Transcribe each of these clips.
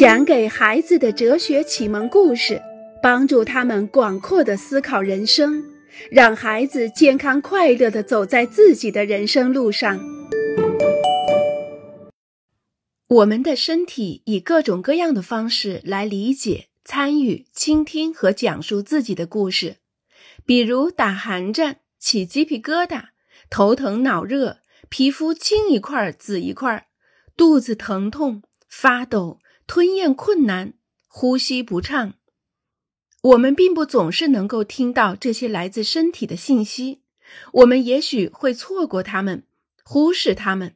讲给孩子的哲学启蒙故事，帮助他们广阔的思考人生，让孩子健康快乐的走在自己的人生路上。我们的身体以各种各样的方式来理解、参与、倾听和讲述自己的故事，比如打寒战、起鸡皮疙瘩、头疼脑热、皮肤青一块紫一块、肚子疼痛、发抖、吞咽困难、呼吸不畅。我们并不总是能够听到这些来自身体的信息，我们也许会错过它们，忽视它们。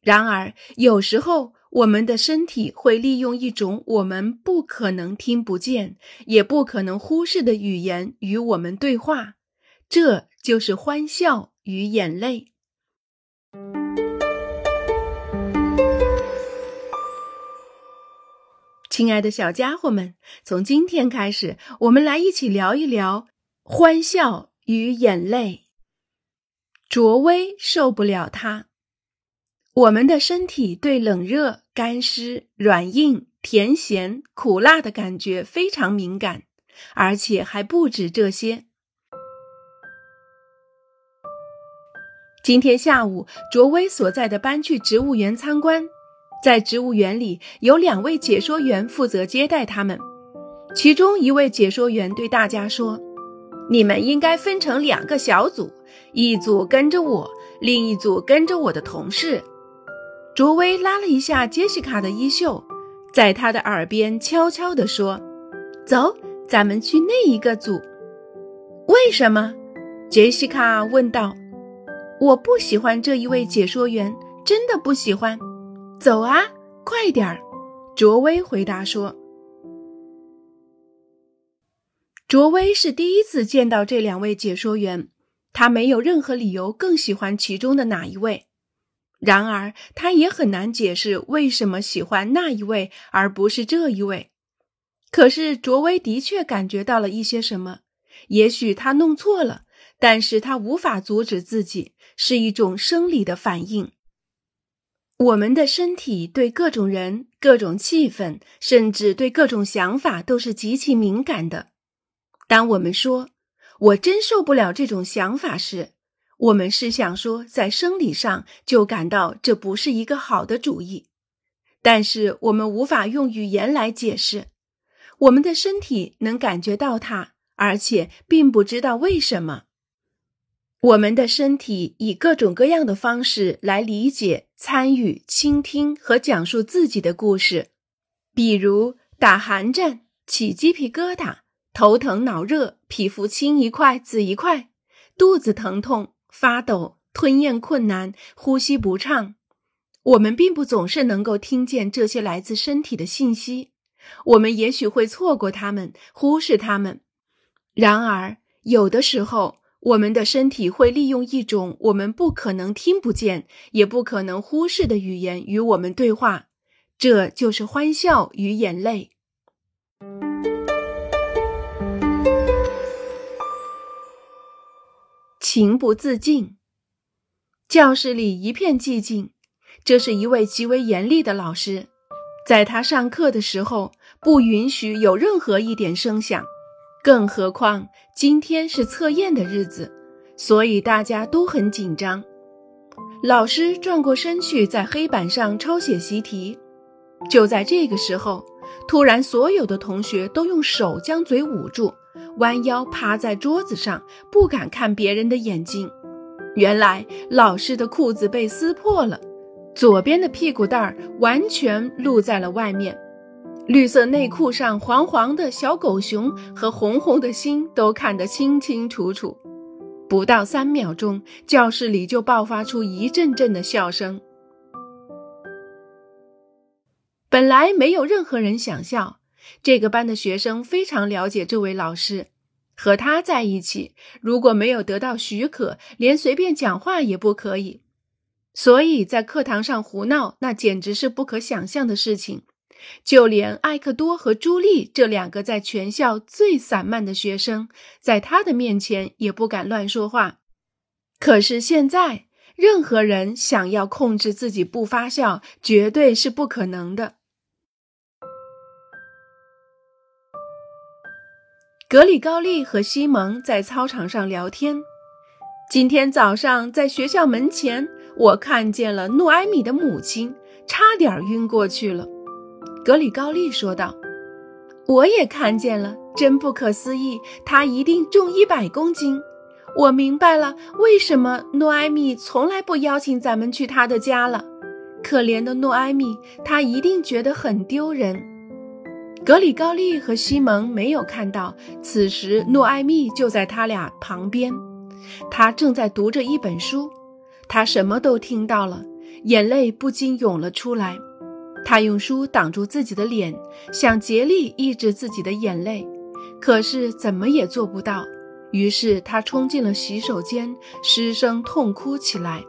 然而，有时候。我们的身体会利用一种我们不可能听不见、也不可能忽视的语言与我们对话，这就是欢笑与眼泪。亲爱的小家伙们，从今天开始，我们来一起聊一聊欢笑与眼泪。卓威受不了它。我们的身体对冷热、干湿、软硬、甜咸、苦辣的感觉非常敏感，而且还不止这些。今天下午，卓威所在的班去植物园参观，在植物园里有两位解说员负责接待他们。其中一位解说员对大家说：“你们应该分成两个小组，一组跟着我，另一组跟着我的同事。”卓威拉了一下杰西卡的衣袖，在她的耳边悄悄地说：“走，咱们去那一个组。”为什么？杰西卡问道。“我不喜欢这一位解说员，真的不喜欢。”走啊，快点儿！卓威回答说。卓威是第一次见到这两位解说员，他没有任何理由更喜欢其中的哪一位。然而，他也很难解释为什么喜欢那一位而不是这一位。可是，卓威的确感觉到了一些什么。也许他弄错了，但是他无法阻止自己，是一种生理的反应。我们的身体对各种人、各种气氛，甚至对各种想法都是极其敏感的。当我们说“我真受不了这种想法”时，我们是想说，在生理上就感到这不是一个好的主意，但是我们无法用语言来解释。我们的身体能感觉到它，而且并不知道为什么。我们的身体以各种各样的方式来理解、参与、倾听和讲述自己的故事，比如打寒战、起鸡皮疙瘩、头疼脑热、皮肤青一块紫一块、肚子疼痛。发抖、吞咽困难、呼吸不畅，我们并不总是能够听见这些来自身体的信息，我们也许会错过它们，忽视它们。然而，有的时候，我们的身体会利用一种我们不可能听不见，也不可能忽视的语言与我们对话，这就是欢笑与眼泪。情不自禁。教室里一片寂静。这是一位极为严厉的老师，在他上课的时候不允许有任何一点声响，更何况今天是测验的日子，所以大家都很紧张。老师转过身去，在黑板上抄写习题。就在这个时候，突然，所有的同学都用手将嘴捂住。弯腰趴在桌子上，不敢看别人的眼睛。原来老师的裤子被撕破了，左边的屁股蛋儿完全露在了外面，绿色内裤上黄黄的小狗熊和红红的心都看得清清楚楚。不到三秒钟，教室里就爆发出一阵阵的笑声。本来没有任何人想笑。这个班的学生非常了解这位老师，和他在一起，如果没有得到许可，连随便讲话也不可以。所以在课堂上胡闹，那简直是不可想象的事情。就连艾克多和朱莉这两个在全校最散漫的学生，在他的面前也不敢乱说话。可是现在，任何人想要控制自己不发笑，绝对是不可能的。格里高利和西蒙在操场上聊天，今天早上在学校门前，我看见了诺埃米的母亲，差点晕过去了。格里高利说道：“我也看见了，真不可思议，他一定重一百公斤。我明白了，为什么诺埃米从来不邀请咱们去他的家了。可怜的诺埃米，他一定觉得很丢人。”格里高利和西蒙没有看到，此时诺埃米就在他俩旁边，他正在读着一本书，他什么都听到了，眼泪不禁涌了出来。他用书挡住自己的脸，想竭力抑制自己的眼泪，可是怎么也做不到。于是他冲进了洗手间，失声痛哭起来。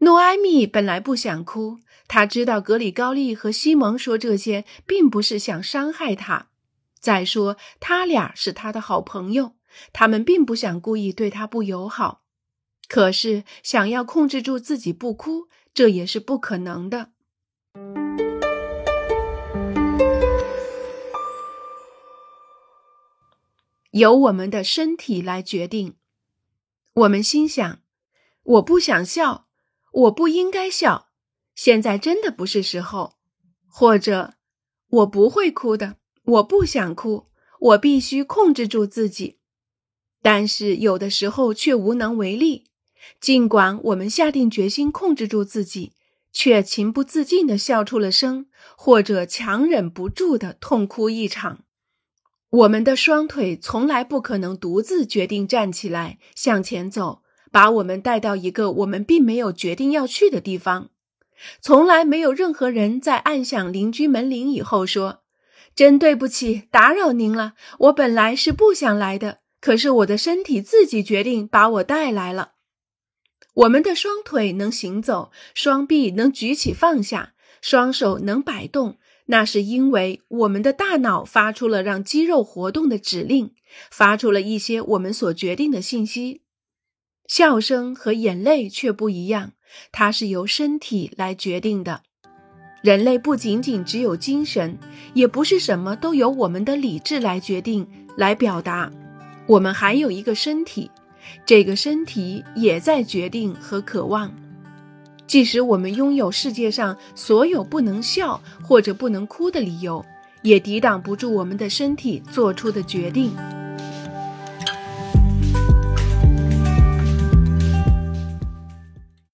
诺埃米本来不想哭，他知道格里高利和西蒙说这些并不是想伤害他。再说，他俩是他的好朋友，他们并不想故意对他不友好。可是，想要控制住自己不哭，这也是不可能的。由我们的身体来决定。我们心想：我不想笑。我不应该笑，现在真的不是时候。或者，我不会哭的，我不想哭，我必须控制住自己。但是有的时候却无能为力。尽管我们下定决心控制住自己，却情不自禁地笑出了声，或者强忍不住地痛哭一场。我们的双腿从来不可能独自决定站起来向前走。把我们带到一个我们并没有决定要去的地方。从来没有任何人在按响邻居门铃以后说：“真对不起，打扰您了。我本来是不想来的，可是我的身体自己决定把我带来了。”我们的双腿能行走，双臂能举起放下，双手能摆动，那是因为我们的大脑发出了让肌肉活动的指令，发出了一些我们所决定的信息。笑声和眼泪却不一样，它是由身体来决定的。人类不仅仅只有精神，也不是什么都由我们的理智来决定、来表达。我们还有一个身体，这个身体也在决定和渴望。即使我们拥有世界上所有不能笑或者不能哭的理由，也抵挡不住我们的身体做出的决定。